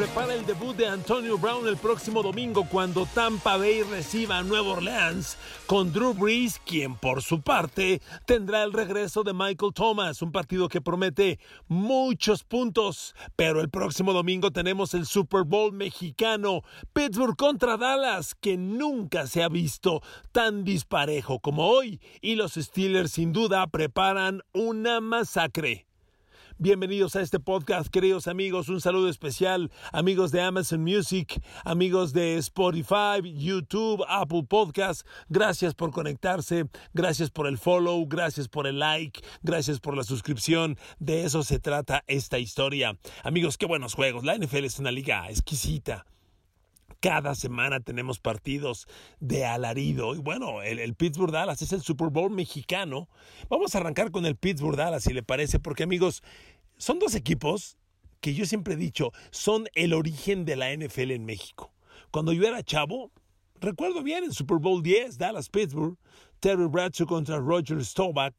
prepara el debut de Antonio Brown el próximo domingo cuando Tampa Bay reciba a Nueva Orleans con Drew Brees, quien por su parte tendrá el regreso de Michael Thomas, un partido que promete muchos puntos. Pero el próximo domingo tenemos el Super Bowl mexicano, Pittsburgh contra Dallas, que nunca se ha visto tan disparejo como hoy, y los Steelers sin duda preparan una masacre. Bienvenidos a este podcast, queridos amigos. Un saludo especial, amigos de Amazon Music, amigos de Spotify, YouTube, Apple Podcast. Gracias por conectarse, gracias por el follow, gracias por el like, gracias por la suscripción. De eso se trata esta historia. Amigos, qué buenos juegos. La NFL es una liga exquisita. Cada semana tenemos partidos de alarido. Y bueno, el, Pittsburgh Dallas es el Super Bowl mexicano. Vamos a arrancar con el Pittsburgh Dallas, si le parece, porque amigos, son dos equipos que yo siempre he dicho son el origen de la NFL en México. Cuando yo era chavo, recuerdo bien el Super Bowl 10, Dallas Pittsburgh, Terry Bradshaw contra Roger Staubach,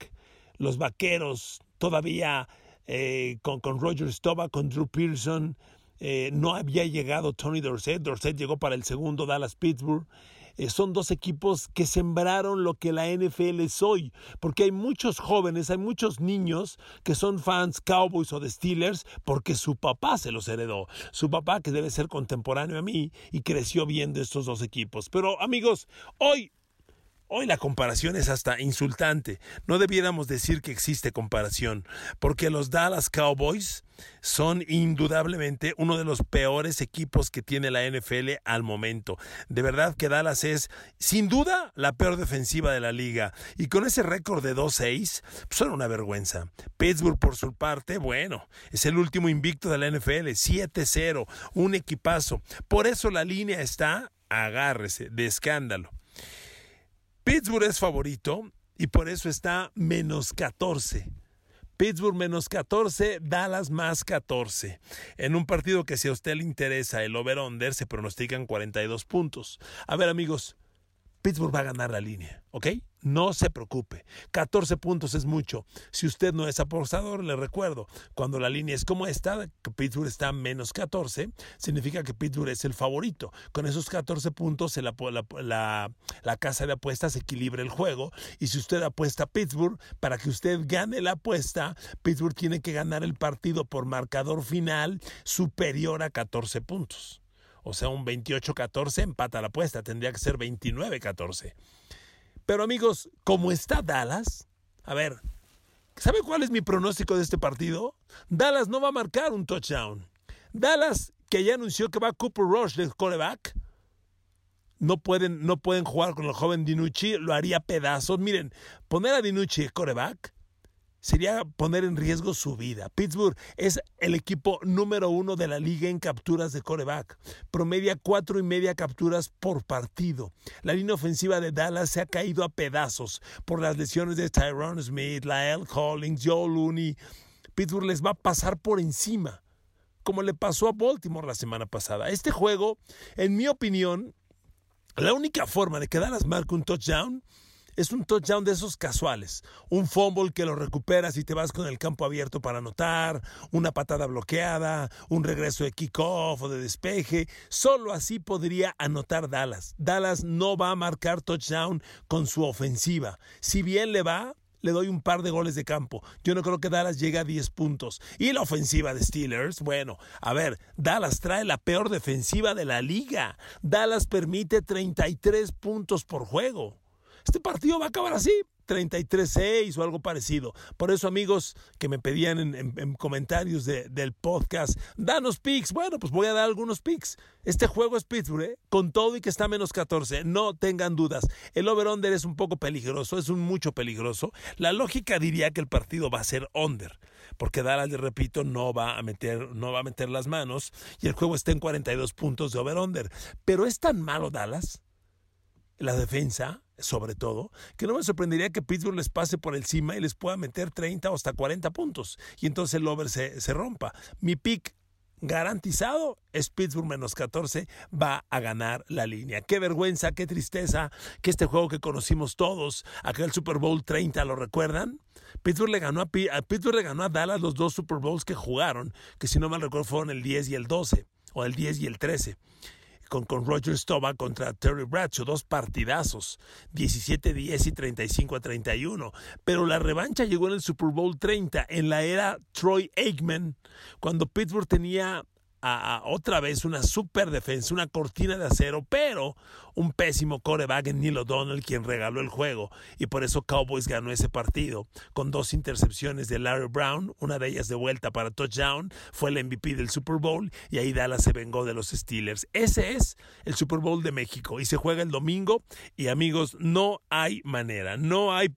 los vaqueros todavía eh, con, con Roger Staubach, con Drew Pearson. Eh, no había llegado Tony Dorsett, Dorsett llegó para el segundo Dallas Pittsburgh. Eh, son dos equipos que sembraron lo que la NFL es hoy, porque hay muchos jóvenes, hay muchos niños que son fans Cowboys o de Steelers porque su papá se los heredó, su papá que debe ser contemporáneo a mí y creció viendo estos dos equipos. Pero amigos, hoy Hoy la comparación es hasta insultante. No debiéramos decir que existe comparación, porque los Dallas Cowboys son indudablemente uno de los peores equipos que tiene la NFL al momento. De verdad que Dallas es, sin duda, la peor defensiva de la liga. Y con ese récord de 2-6, pues son una vergüenza. Pittsburgh, por su parte, bueno, es el último invicto de la NFL, 7-0, un equipazo. Por eso la línea está, agárrese, de escándalo. Pittsburgh es favorito y por eso está menos 14. Pittsburgh menos 14, Dallas más 14. En un partido que si a usted le interesa el over-under se pronostican 42 puntos. A ver amigos, Pittsburgh va a ganar la línea, ¿ok? No se preocupe. 14 puntos es mucho. Si usted no es apostador, le recuerdo, cuando la línea es como esta, que Pittsburgh está menos 14, significa que Pittsburgh es el favorito. Con esos 14 puntos, la, la, la casa de apuestas equilibra el juego. Y si usted apuesta a Pittsburgh, para que usted gane la apuesta, Pittsburgh tiene que ganar el partido por marcador final superior a 14 puntos. O sea, un 28-14 empata la apuesta, tendría que ser 29-14. Pero amigos, como está Dallas, a ver, ¿sabe cuál es mi pronóstico de este partido? Dallas no va a marcar un touchdown. Dallas, que ya anunció que va Cooper Rush de coreback, no pueden, no pueden jugar con el joven Dinucci, lo haría pedazos. Miren, poner a Dinucci coreback sería poner en riesgo su vida. Pittsburgh es el equipo número uno de la liga en capturas de coreback. Promedia cuatro y media capturas por partido. La línea ofensiva de Dallas se ha caído a pedazos por las lesiones de Tyrone Smith, Lael Collins, Joe Looney. Pittsburgh les va a pasar por encima, como le pasó a Baltimore la semana pasada. Este juego, en mi opinión, la única forma de que Dallas marque un touchdown es un touchdown de esos casuales. Un fumble que lo recuperas y te vas con el campo abierto para anotar, una patada bloqueada, un regreso de kickoff o de despeje. Solo así podría anotar Dallas. Dallas no va a marcar touchdown con su ofensiva. Si bien le va, le doy un par de goles de campo. Yo no creo que Dallas llegue a 10 puntos. Y la ofensiva de Steelers, bueno, a ver, Dallas trae la peor defensiva de la liga. Dallas permite 33 puntos por juego. Este partido va a acabar así. 33-6 o algo parecido. Por eso, amigos que me pedían en, comentarios del podcast, danos picks. Bueno, pues voy a dar algunos picks. Este juego es Pittsburgh, ¿eh? con todo y que está menos 14. No tengan dudas. El over-under es un poco peligroso, es un mucho peligroso. La lógica diría que el partido va a ser under, porque Dallas, le repito, no va a meter, no va a meter las manos y el juego está en 42 puntos de over-under. Pero es tan malo Dallas, la defensa, sobre todo, que no me sorprendería que Pittsburgh les pase por encima y les pueda meter 30 o hasta 40 puntos. Y entonces el over se, se rompa. Mi pick garantizado es Pittsburgh menos 14 va a ganar la línea. Qué vergüenza, qué tristeza que este juego que conocimos todos, aquel Super Bowl 30, ¿lo recuerdan? Pittsburgh le ganó a, Pittsburgh le ganó a Dallas los dos Super Bowls que jugaron, que si no mal recuerdo fueron el 10 y el 12, o el 10 y el 13 con, Roger Staubach contra Terry Bradshaw, dos partidazos, 17-10 y 35-31. Pero la revancha llegó en el Super Bowl 30, en la era Troy Aikman, cuando Pittsburgh tenía otra vez una super defensa, una cortina de acero, pero un pésimo coreback en Neil O'Donnell quien regaló el juego y por eso Cowboys ganó ese partido con dos intercepciones de Larry Brown, una de ellas de vuelta para touchdown, fue el MVP del Super Bowl y ahí Dallas se vengó de los Steelers. Ese es el Super Bowl de México y se juega el domingo y amigos, no hay manera, no hay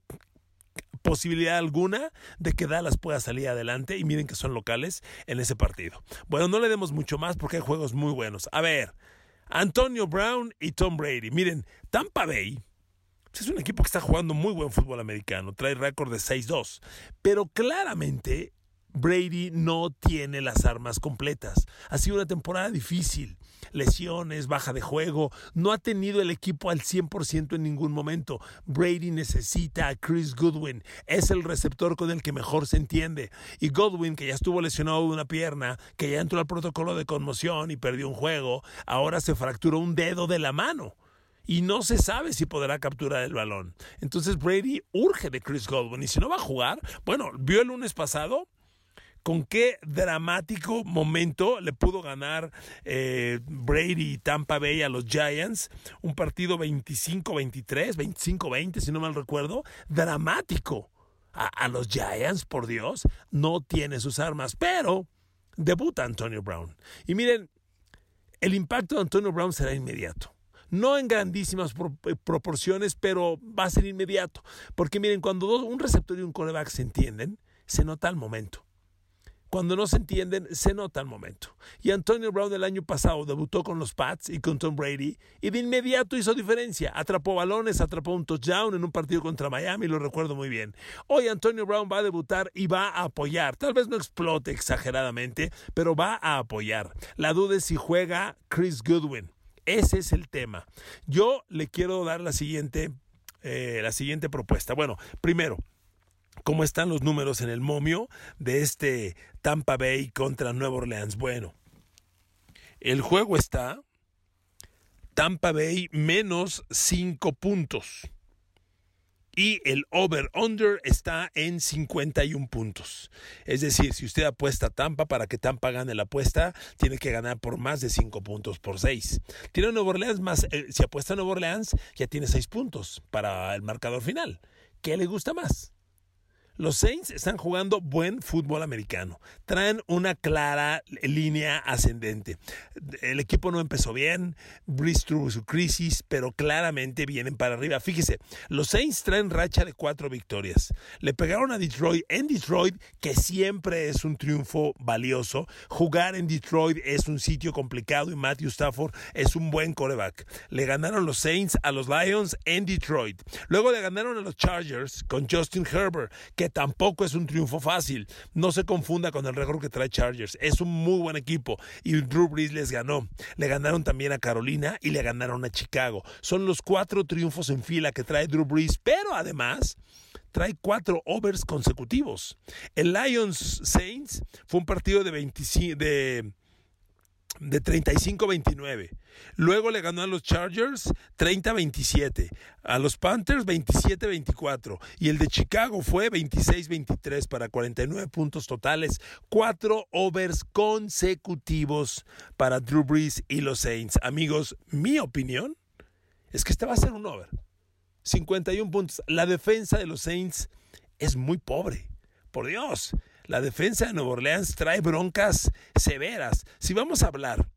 posibilidad alguna de que Dallas pueda salir adelante y miren que son locales en ese partido. Bueno, no le demos mucho más porque hay juegos muy buenos. A ver, Antonio Brown y Tom Brady. Miren, Tampa Bay es un equipo que está jugando muy buen fútbol americano, trae récord de 6-2, pero claramente Brady no tiene las armas completas. Ha sido una temporada difícil. Lesiones, baja de juego. No ha tenido el equipo al 100% en ningún momento. Brady necesita a Chris Goodwin. Es el receptor con el que mejor se entiende. Y Goodwin, que ya estuvo lesionado de una pierna, que ya entró al protocolo de conmoción y perdió un juego, ahora se fracturó un dedo de la mano y no se sabe si podrá capturar el balón. Entonces Brady urge de Chris Godwin y si no va a jugar, bueno, vio el lunes pasado con qué dramático momento le pudo ganar eh, Brady y Tampa Bay a los Giants. Un partido 25-23, 25-20, si no mal recuerdo. Dramático. A, los Giants, por Dios, no tiene sus armas, pero debuta Antonio Brown. Y miren, el impacto de Antonio Brown será inmediato. No en grandísimas eh, proporciones, pero va a ser inmediato. Porque miren, cuando un receptor y un coreback se entienden, se nota el momento. Cuando no se entienden, se nota el momento. Y Antonio Brown el año pasado debutó con los Pats y con Tom Brady y de inmediato hizo diferencia. Atrapó balones, atrapó un touchdown en un partido contra Miami, lo recuerdo muy bien. Hoy Antonio Brown va a debutar y va a apoyar. Tal vez no explote exageradamente, pero va a apoyar. La duda es si juega Chris Goodwin. Ese es el tema. Yo le quiero dar la siguiente, eh, la siguiente propuesta. Bueno, primero, ¿Cómo están los números en el momio de este Tampa Bay contra Nueva Orleans? Bueno, el juego está Tampa Bay menos 5 puntos. Y el over-under está en 51 puntos. Es decir, si usted apuesta a Tampa para que Tampa gane la apuesta, tiene que ganar por más de 5 puntos por 6. Tiene Nueva Orleans más, eh, si apuesta a Nueva Orleans, ya tiene 6 puntos para el marcador final. ¿Qué le gusta más? Los Saints están jugando buen fútbol americano. Traen una clara línea ascendente. El equipo no empezó bien, Breeze tuvo su crisis, pero claramente vienen para arriba. Fíjese, los Saints traen racha de cuatro victorias. Le pegaron a Detroit en Detroit, que siempre es un triunfo valioso. Jugar en Detroit es un sitio complicado y Matthew Stafford es un buen coreback. Le ganaron los Saints a los Lions en Detroit. Luego le ganaron a los Chargers con Justin Herbert, tampoco es un triunfo fácil. No se confunda con el récord que trae Chargers. Es un muy buen equipo y Drew Brees les ganó. Le ganaron también a Carolina y le ganaron a Chicago. Son los cuatro triunfos en fila que trae Drew Brees, pero además trae cuatro overs consecutivos. El Lions Saints fue un partido de 25 de de 35-29. Luego le ganó a los Chargers 30-27, a los Panthers 27-24 y el de Chicago fue 26-23 para 49 puntos totales, cuatro overs consecutivos para Drew Brees y los Saints. Amigos, mi opinión es que este va a ser un over. 51 puntos. La defensa de los Saints es muy pobre. Por Dios, la defensa de Nueva Orleans trae broncas severas. Si vamos a hablar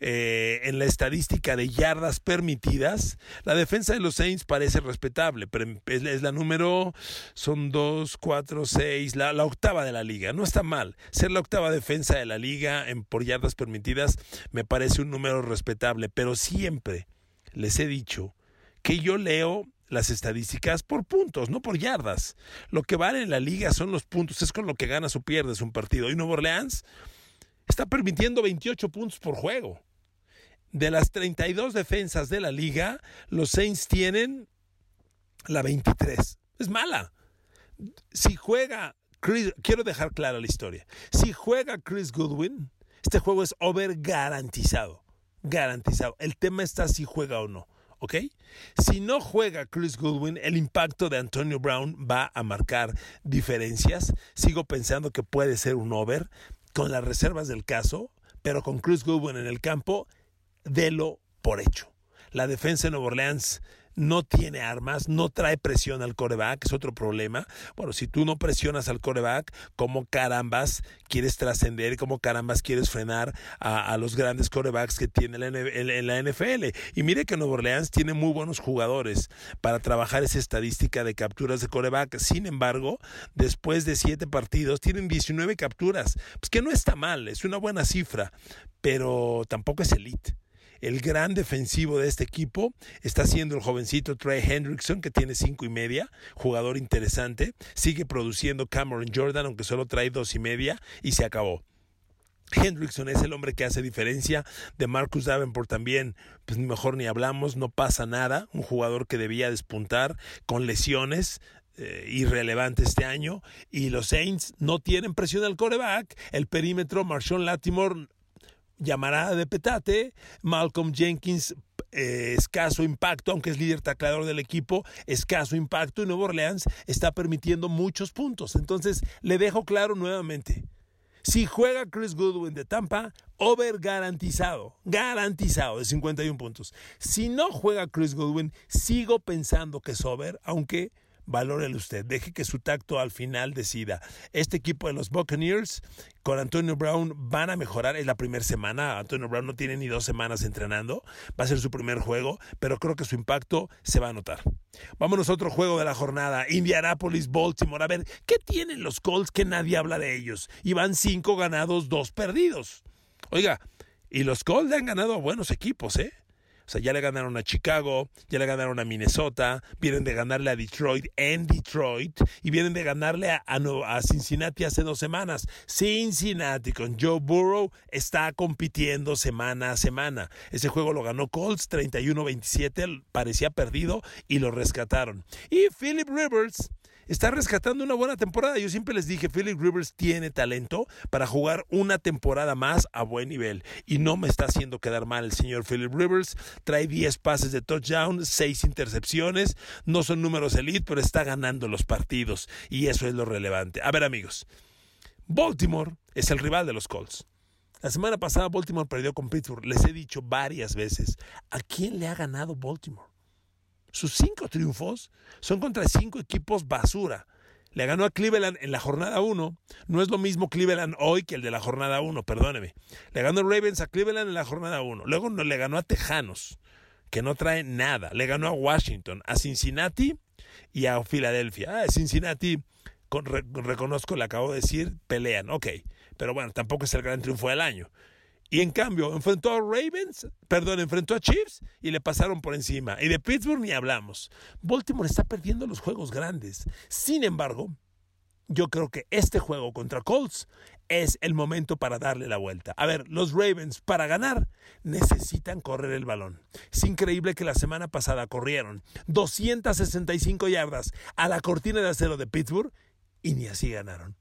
eh, en la estadística de yardas permitidas, la defensa de los Saints parece respetable, pero es, la número, son dos, cuatro, seis, la, octava de la liga. No está mal. Ser la octava defensa de la liga en, por yardas permitidas me parece un número respetable, pero siempre les he dicho que yo leo las estadísticas por puntos, no por yardas. Lo que vale en la liga son los puntos, es con lo que ganas o pierdes un partido. Y Nuevo Orleans está permitiendo 28 puntos por juego. De las 32 defensas de la liga, los Saints tienen la 23. Es mala. Si juega Chris, quiero dejar clara la historia. Si juega Chris Goodwin, este juego es over garantizado. Garantizado. El tema está si juega o no. ¿Ok? Si no juega Chris Goodwin, el impacto de Antonio Brown va a marcar diferencias. Sigo pensando que puede ser un over con las reservas del caso, pero con Chris Goodwin en el campo, délo por hecho. La defensa de Nueva Orleans no tiene armas, no trae presión al coreback, es otro problema. Bueno, si tú no presionas al coreback, ¿cómo carambas quieres trascender? ¿Cómo carambas quieres frenar a, los grandes corebacks que tiene en la NFL? Y mire que Nueva Orleans tiene muy buenos jugadores para trabajar esa estadística de capturas de coreback. Sin embargo, después de siete partidos, tienen 19 capturas. Pues que no está mal, es una buena cifra, pero tampoco es elite. El gran defensivo de este equipo está siendo el jovencito Trey Hendrickson, que tiene cinco y media, jugador interesante. Sigue produciendo Cameron Jordan, aunque solo trae dos y media, y se acabó. Hendrickson es el hombre que hace diferencia. De Marcus Davenport también, pues mejor ni hablamos, no pasa nada. Un jugador que debía despuntar con lesiones. Eh, irrelevante este año y los Saints no tienen presión al coreback. El perímetro, Marshawn Latimore llamará de petate. Malcolm Jenkins, eh, escaso impacto, aunque es líder tacleador del equipo, escaso impacto. Y Nuevo Orleans está permitiendo muchos puntos. Entonces, le dejo claro nuevamente. Si juega Chris Goodwin de Tampa, over garantizado, garantizado de 51 puntos. Si no juega Chris Goodwin, sigo pensando que es over, aunque valórele usted, deje que su tacto al final decida. Este equipo de los Buccaneers con Antonio Brown van a mejorar. Es la primera semana. Antonio Brown no tiene ni dos semanas entrenando. Va a ser su primer juego, pero creo que su impacto se va a notar. Vámonos a otro juego de la jornada. Indianapolis, Baltimore. A ver, ¿qué tienen los Colts que nadie habla de ellos? Y van cinco ganados, dos perdidos. Oiga, y los Colts le han ganado a buenos equipos, ¿eh? O sea, ya le ganaron a Chicago, ya le ganaron a Minnesota, vienen de ganarle a Detroit en Detroit y vienen de ganarle a, Cincinnati hace dos semanas. Cincinnati con Joe Burrow está compitiendo semana a semana. Ese juego lo ganó Colts 31-27, parecía perdido y lo rescataron. Y Philip Rivers está rescatando una buena temporada. Yo siempre les dije, Philip Rivers tiene talento para jugar una temporada más a buen nivel. Y no me está haciendo quedar mal el señor Philip Rivers. Trae 10 pases de touchdown, 6 intercepciones. No son números elite, pero está ganando los partidos. Y eso es lo relevante. A ver amigos, Baltimore es el rival de los Colts. La semana pasada Baltimore perdió con Pittsburgh. Les he dicho varias veces, ¿a quién le ha ganado Baltimore? Sus cinco triunfos son contra cinco equipos basura. Le ganó a Cleveland en la jornada 1. No es lo mismo Cleveland hoy que el de la jornada 1, perdóneme. Le ganó Ravens a Cleveland en la jornada 1. Luego le ganó a Tejanos, que no trae nada. Le ganó a Washington, a Cincinnati y a Filadelfia. Ah, Cincinnati, reconozco, le acabo de decir, pelean. Ok, pero bueno, tampoco es el gran triunfo del año. Y en cambio, enfrentó a Ravens, perdón, enfrentó a Chiefs y le pasaron por encima. Y de Pittsburgh ni hablamos. Baltimore está perdiendo los juegos grandes. Sin embargo, yo creo que este juego contra Colts es el momento para darle la vuelta. A ver, los Ravens para ganar necesitan correr el balón. Es increíble que la semana pasada corrieron 265 yardas a la cortina de acero de Pittsburgh y ni así ganaron.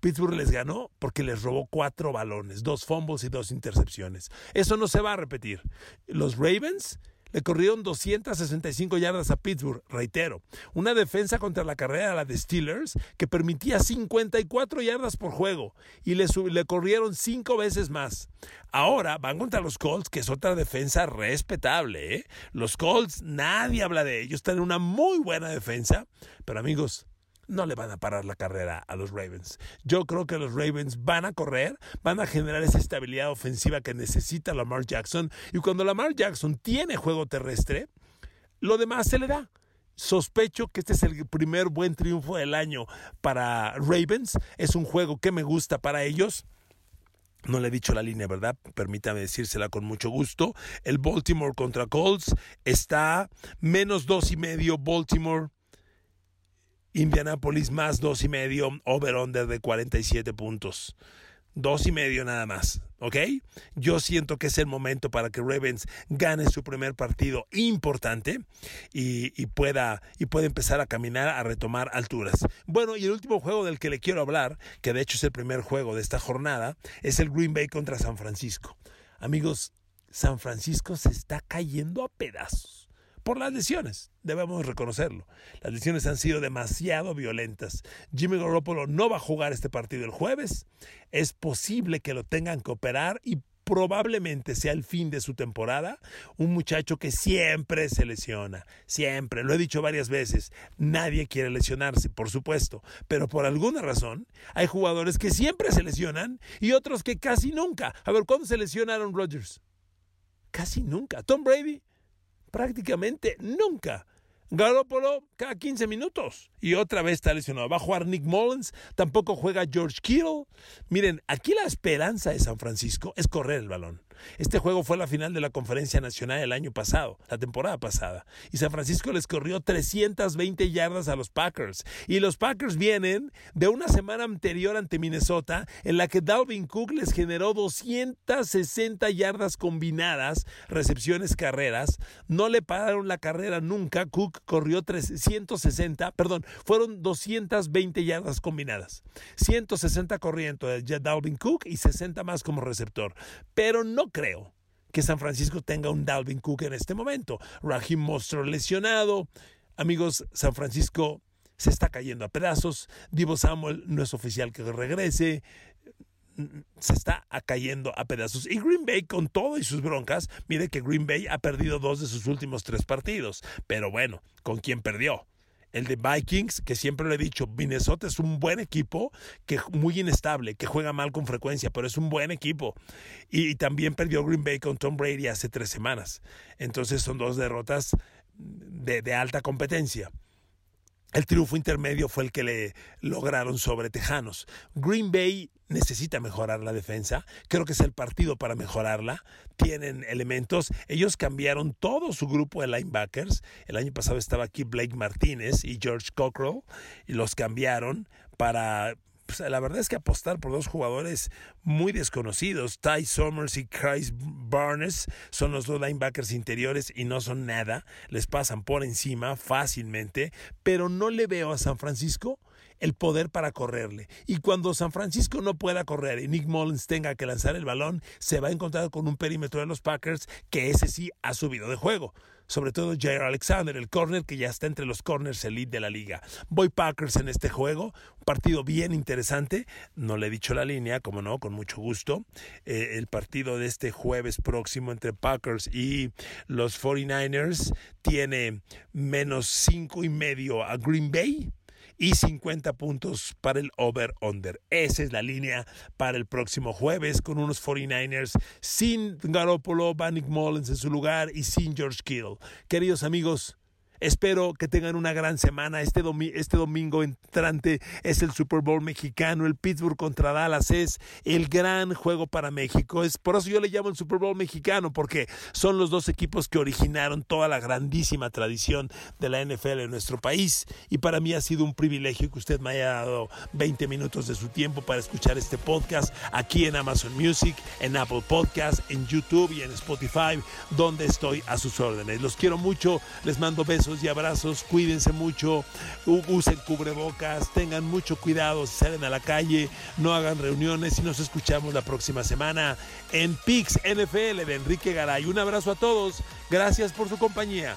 Pittsburgh les ganó porque les robó cuatro balones, dos fumbles y dos intercepciones. Eso no se va a repetir. Los Ravens Le corrieron 265 yardas a Pittsburgh, reitero. Una defensa contra la carrera, la de Steelers, que permitía 54 yardas por juego y le, le corrieron cinco veces más. Ahora van contra los Colts, que es otra defensa respetable. ¿eh? Los Colts, nadie habla de ellos, tienen una muy buena defensa, pero amigos, no le van a parar la carrera a los Ravens. Yo creo que los Ravens van a correr, van a generar esa estabilidad ofensiva que necesita Lamar Jackson. Y cuando Lamar Jackson tiene juego terrestre, lo demás se le da. Sospecho que este es el primer buen triunfo del año para Ravens. Es un juego que me gusta para ellos. No le he dicho la línea, ¿verdad? Permítame decírsela con mucho gusto. El Baltimore contra Colts está menos dos y medio Baltimore Indianapolis más dos y medio, over-under de 47 puntos. Dos y medio nada más, ¿ok? Yo siento que es el momento para que Ravens gane su primer partido importante y, pueda, y pueda empezar a caminar, a retomar alturas. Bueno, y el último juego del que le quiero hablar, que de hecho es el primer juego de esta jornada, es el Green Bay contra San Francisco. Amigos, San Francisco se está cayendo a pedazos por las lesiones, debemos reconocerlo. Las lesiones han sido demasiado violentas. Jimmy Garoppolo no va a jugar este partido el jueves. Es posible que lo tengan que operar y probablemente sea el fin de su temporada. Un muchacho que siempre se lesiona, siempre, lo he dicho varias veces, nadie quiere lesionarse, por supuesto, pero por alguna razón hay jugadores que siempre se lesionan y otros que casi nunca. A ver, ¿cuándo se lesiona Aaron Rodgers? Casi nunca. Tom Brady prácticamente nunca. Garoppolo cada 15 minutos y otra vez está lesionado. Va a jugar Nick Mullins, tampoco juega George Kittle. Miren, aquí la esperanza de San Francisco es correr el balón. Este juego fue la final de la Conferencia Nacional el año pasado, la temporada pasada, y San Francisco les corrió 320 yardas a los Packers. Y los Packers vienen de una semana anterior ante Minnesota en la que Dalvin Cook les generó 260 yardas combinadas, recepciones, carreras. No le pararon la carrera nunca. Cook corrió 360, perdón, fueron 220 yardas combinadas. 160 corriendo de Dalvin Cook y 60 más como receptor. Pero no creo que San Francisco tenga un Dalvin Cook en este momento. Raheem Mostro lesionado. Amigos, San Francisco se está cayendo a pedazos. Divo Samuel no es oficial que regrese. Se está cayendo a pedazos. Y Green Bay, con todo y sus broncas, mire que Green Bay ha perdido dos de sus últimos tres partidos. Pero bueno, ¿con quién perdió? El de Vikings, que siempre lo he dicho, Minnesota es un buen equipo, que muy inestable, que juega mal con frecuencia, pero es un buen equipo. Y, también perdió Green Bay con Tom Brady hace tres semanas. Entonces son dos derrotas de alta competencia. El triunfo intermedio fue el que le lograron sobre Tejanos. Green Bay necesita mejorar la defensa. Creo que es el partido para mejorarla. Tienen elementos. Ellos cambiaron todo su grupo de linebackers. El año pasado estaba aquí Blake Martínez y George Cockrell y los cambiaron para pues, la verdad es que apostar por dos jugadores muy desconocidos, Ty Somers y Chris Barnes, son los dos linebackers interiores y no son nada, les pasan por encima fácilmente, pero no le veo a San Francisco el poder para correrle. Y cuando San Francisco no pueda correr y Nick Mullins tenga que lanzar el balón, se va a encontrar con un perímetro de los Packers que ese sí ha subido de juego. Sobre todo Jair Alexander, el corner que ya está entre los corners elite de la liga. Voy Packers en este juego, un partido bien interesante. No le he dicho la línea, como no, con mucho gusto. Eh, el partido de este jueves próximo entre Packers y los 49ers tiene menos cinco y medio a Green Bay y 50 puntos para el over-under. Esa es la línea para el próximo jueves con unos 49ers sin Garoppolo, Bannick Mullins en su lugar y sin George Kittle. Queridos amigos, Espero que tengan una gran semana. Este, este, domingo entrante es el Super Bowl mexicano. El Pittsburgh contra Dallas es el gran juego para México. Es por eso yo le llamo el Super Bowl mexicano, porque son los dos equipos que originaron toda la grandísima tradición de la NFL en nuestro país. Y para mí ha sido un privilegio que usted me haya dado 20 minutos de su tiempo para escuchar este podcast aquí en Amazon Music, en Apple Podcast, en YouTube y en Spotify, donde estoy a sus órdenes. Los quiero mucho. Les mando besos y abrazos, cuídense mucho, usen cubrebocas, tengan mucho cuidado. Salen a la calle, no hagan reuniones y nos escuchamos la próxima semana en PIX NFL de Enrique Garay. Un abrazo a todos, gracias por su compañía.